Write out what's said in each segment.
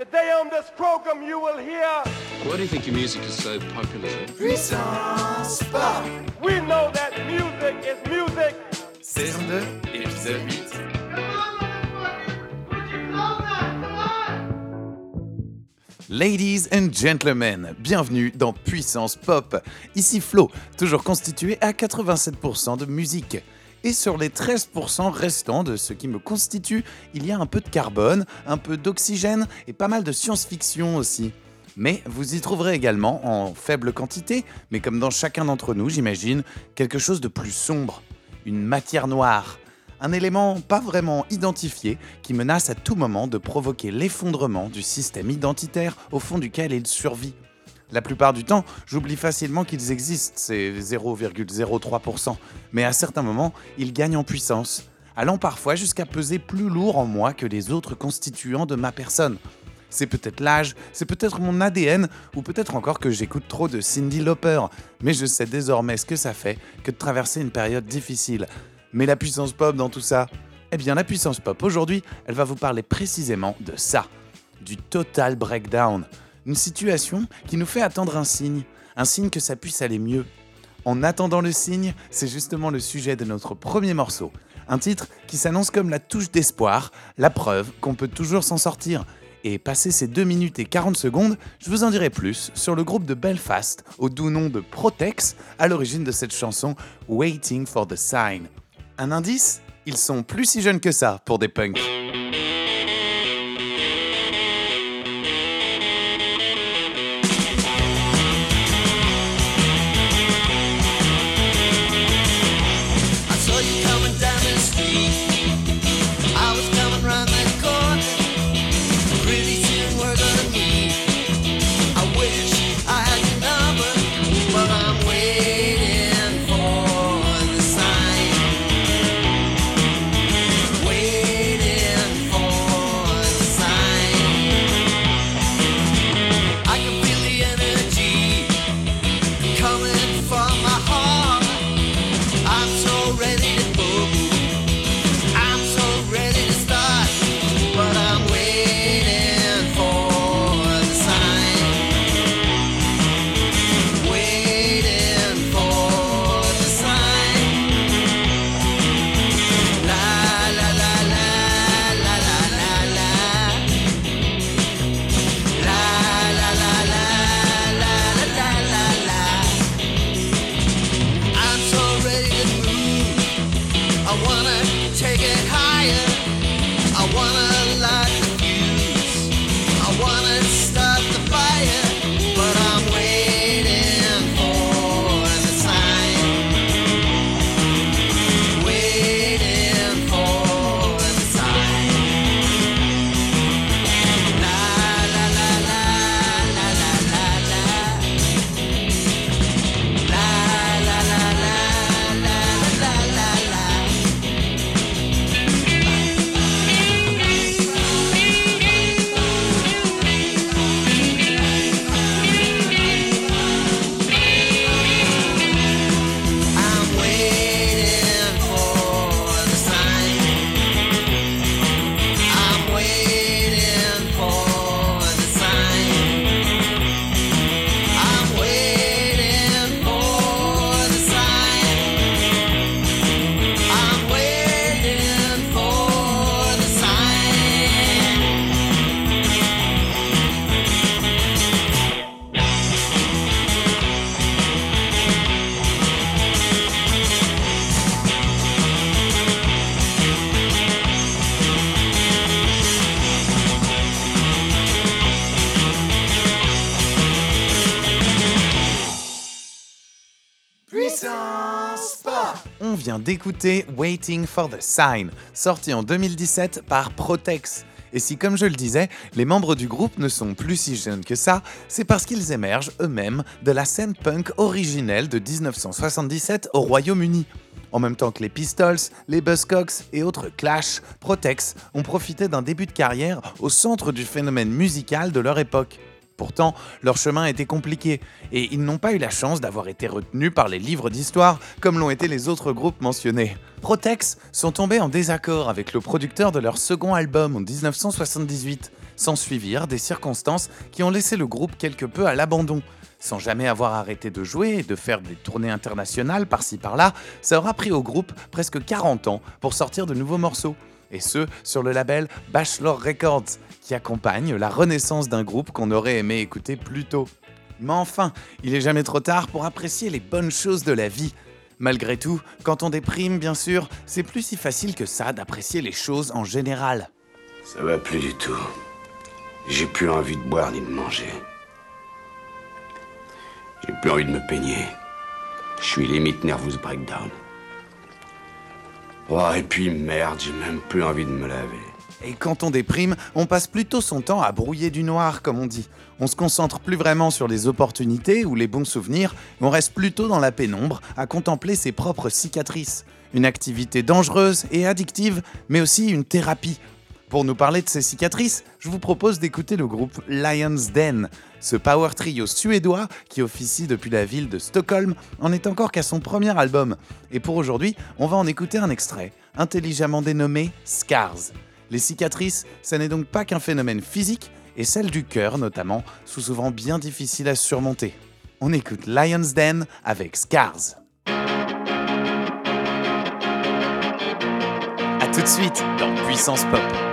Today on this program you will hear Why do you think your music is so popular? Puissance Pop we know that music is music. Saison 2, épisode 8. Ladies and gentlemen, bienvenue dans Puissance Pop. Ici Flo, toujours constitué à 87% de musique. Et sur les 13% restants de ce qui me constitue, il y a un peu de carbone, un peu d'oxygène et pas mal de science-fiction aussi. Mais vous y trouverez également, en faible quantité, mais comme dans chacun d'entre nous, j'imagine, quelque chose de plus sombre, une matière noire. Un élément pas vraiment identifié qui menace à tout moment de provoquer l'effondrement du système identitaire au fond duquel il survit. La plupart du temps, j'oublie facilement qu'ils existent, ces 0,03%, mais à certains moments, ils gagnent en puissance, allant parfois jusqu'à peser plus lourd en moi que les autres constituants de ma personne. C'est peut-être l'âge, c'est peut-être mon ADN, ou peut-être encore que j'écoute trop de Cindy Lauper, mais je sais désormais ce que ça fait que de traverser une période difficile. Mais la puissance pop dans tout ça? Eh bien la puissance pop aujourd'hui, elle va vous parler précisément de ça, du total breakdown. Une situation qui nous fait attendre un signe, un signe que ça puisse aller mieux. En attendant le signe, c'est justement le sujet de notre premier morceau. Un titre qui s'annonce comme la touche d'espoir, la preuve qu'on peut toujours s'en sortir. Et passé ces 2 minutes et 40 secondes, je vous en dirai plus sur le groupe de Belfast, au doux nom de Protex, à l'origine de cette chanson Waiting for the Sign. Un indice Ils sont plus si jeunes que ça pour des punks. On vient d'écouter Waiting for the Sign, sorti en 2017 par Protex. Et si, comme je le disais, les membres du groupe ne sont plus si jeunes que ça, c'est parce qu'ils émergent eux-mêmes de la scène punk originelle de 1977 au Royaume-Uni. En même temps que les Pistols, les Buzzcocks et autres Clash, Protex ont profité d'un début de carrière au centre du phénomène musical de leur époque. Pourtant, leur chemin était compliqué et ils n'ont pas eu la chance d'avoir été retenus par les livres d'histoire comme l'ont été les autres groupes mentionnés. Protex sont tombés en désaccord avec le producteur de leur second album en 1978. S'ensuivirent des circonstances qui ont laissé le groupe quelque peu à l'abandon. Sans jamais avoir arrêté de jouer et de faire des tournées internationales par-ci par-là, ça aura pris au groupe presque 40 ans pour sortir de nouveaux morceaux. Et ce, sur le label Bachelor Records, qui accompagne la renaissance d'un groupe qu'on aurait aimé écouter plus tôt. Mais enfin, il est jamais trop tard pour apprécier les bonnes choses de la vie. Malgré tout, quand on déprime, bien sûr, c'est plus si facile que ça d'apprécier les choses en général. Ça va plus du tout. J'ai plus envie de boire ni de manger. J'ai plus envie de me peigner. Je suis limite nervous breakdown. Oh, et puis merde, j'ai même plus envie de me laver. Et quand on déprime, on passe plutôt son temps à brouiller du noir, comme on dit. On se concentre plus vraiment sur les opportunités ou les bons souvenirs, on reste plutôt dans la pénombre à contempler ses propres cicatrices. Une activité dangereuse et addictive, mais aussi une thérapie. Pour nous parler de ces cicatrices, je vous propose d'écouter le groupe Lion's Den. Ce power trio suédois qui officie depuis la ville de Stockholm en est encore qu'à son premier album. Et pour aujourd'hui, on va en écouter un extrait, intelligemment dénommé Scars. Les cicatrices, ça n'est donc pas qu'un phénomène physique, et celle du cœur notamment, sont souvent bien difficiles à surmonter. On écoute Lion's Den avec Scars. A tout de suite dans Puissance Pop.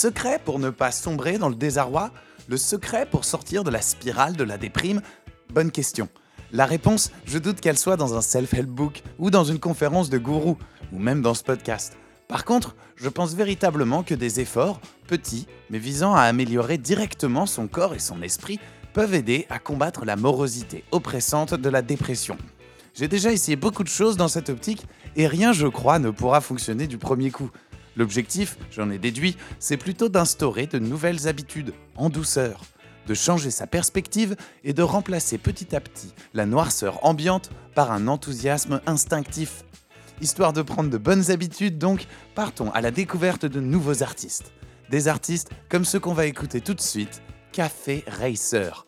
Secret pour ne pas sombrer dans le désarroi Le secret pour sortir de la spirale de la déprime? Bonne question. La réponse, je doute qu'elle soit dans un self-help book ou dans une conférence de gourou, ou même dans ce podcast. Par contre, je pense véritablement que des efforts, petits, mais visant à améliorer directement son corps et son esprit, peuvent aider à combattre la morosité oppressante de la dépression. J'ai déjà essayé beaucoup de choses dans cette optique et rien, je crois, ne pourra fonctionner du premier coup. L'objectif, j'en ai déduit, c'est plutôt d'instaurer de nouvelles habitudes, en douceur, de changer sa perspective et de remplacer petit à petit la noirceur ambiante par un enthousiasme instinctif. Histoire de prendre de bonnes habitudes, donc, partons à la découverte de nouveaux artistes. Des artistes comme ceux qu'on va écouter tout de suite, Café Racer.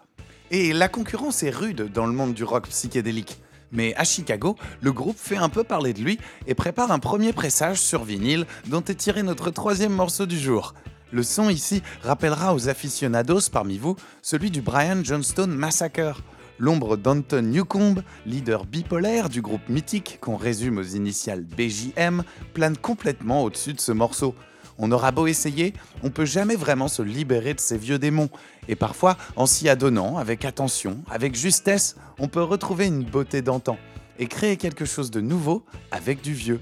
Et la concurrence est rude dans le monde du rock psychédélique. Mais à Chicago, le groupe fait un peu parler de lui et prépare un premier pressage sur vinyle dont est tiré notre troisième morceau du jour. Le son ici rappellera aux aficionados parmi vous celui du Brian Johnstone Massacre. L'ombre d'Anton Newcomb, leader bipolaire du groupe mythique qu'on résume aux initiales BJM, plane complètement au-dessus de ce morceau. On aura beau essayer, on peut jamais vraiment se libérer de ces vieux démons. Et parfois, en s'y adonnant, avec attention, avec justesse, on peut retrouver une beauté d'antan et créer quelque chose de nouveau avec du vieux.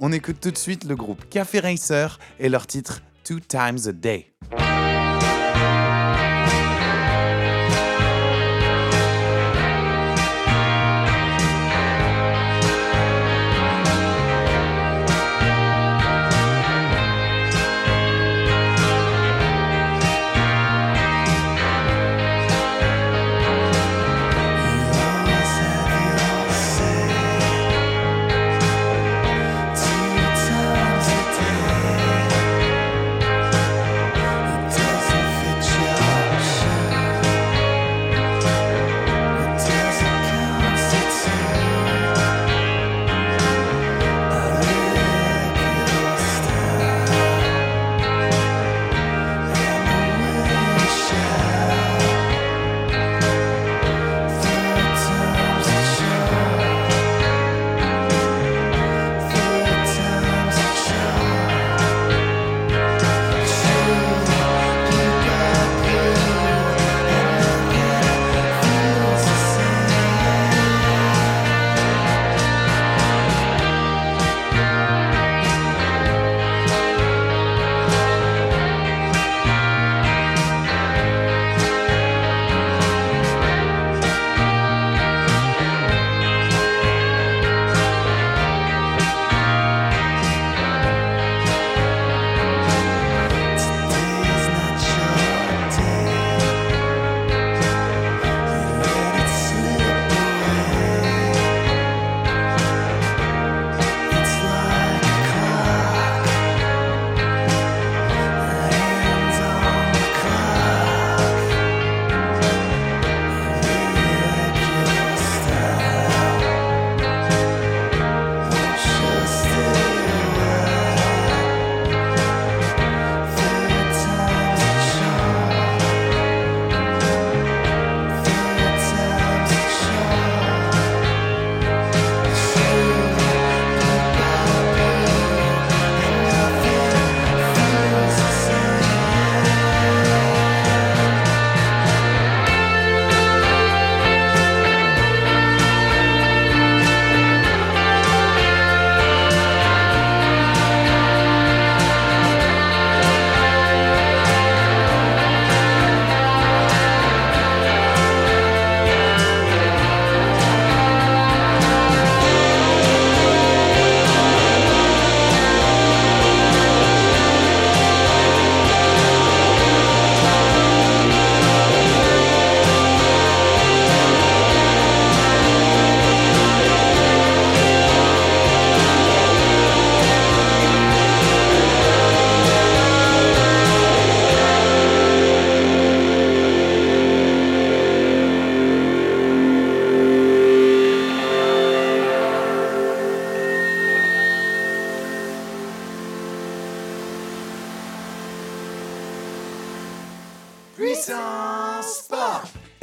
On écoute tout de suite le groupe Café Racer et leur titre Two Times a Day.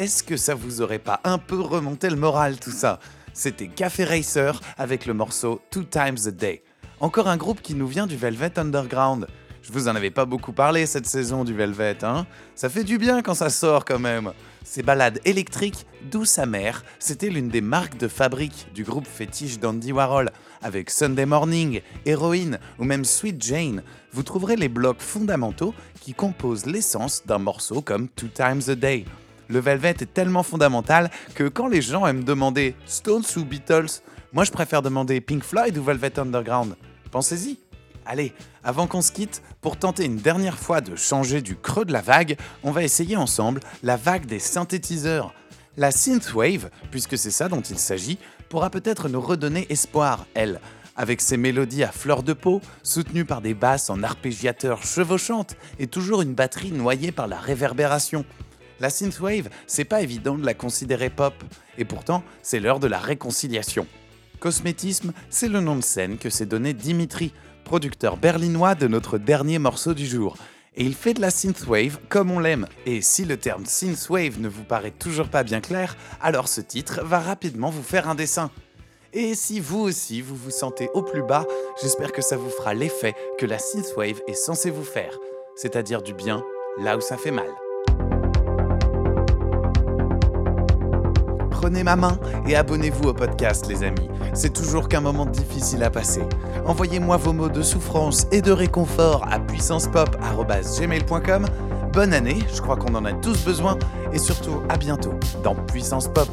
Est-ce que ça vous aurait pas un peu remonté le moral tout ça? C'était Café Racer avec le morceau Two Times a Day. Encore un groupe qui nous vient du Velvet Underground. Je vous en avais pas beaucoup parlé cette saison du Velvet, hein? Ça fait du bien quand ça sort quand même. Ces balades électriques, douces amères, c'était l'une des marques de fabrique du groupe fétiche d'Andy Warhol. Avec Sunday Morning, Heroine ou même Sweet Jane, vous trouverez les blocs fondamentaux qui composent l'essence d'un morceau comme Two Times a Day. Le Velvet est tellement fondamental que quand les gens aiment demander Stones ou Beatles, moi je préfère demander Pink Floyd ou Velvet Underground. Pensez-y. Allez, avant qu'on se quitte, pour tenter une dernière fois de changer du creux de la vague, on va essayer ensemble la vague des synthétiseurs. La synthwave, puisque c'est ça dont il s'agit, pourra peut-être nous redonner espoir, elle, avec ses mélodies à fleur de peau, soutenues par des basses en arpégiateur chevauchantes et toujours une batterie noyée par la réverbération. La synthwave, c'est pas évident de la considérer pop, Et pourtant, c'est l'heure de la réconciliation. Cosmétisme, c'est le nom de scène que s'est donné Dimitri, producteur berlinois de notre dernier morceau du jour. Et il fait de la synthwave comme on l'aime. Et si le terme synthwave ne vous paraît toujours pas bien clair, alors ce titre va rapidement vous faire un dessin. Et si vous aussi vous vous sentez au plus bas, j'espère que ça vous fera l'effet que la synthwave est censée vous faire, c'est-à-dire du bien là où ça fait mal. Prenez ma main et abonnez-vous au podcast, les amis. C'est toujours qu'un moment difficile à passer. Envoyez-moi vos mots de souffrance et de réconfort à puissancepop.gmail.com. Bonne année, je crois qu'on en a tous besoin. Et surtout, à bientôt dans Puissance Pop.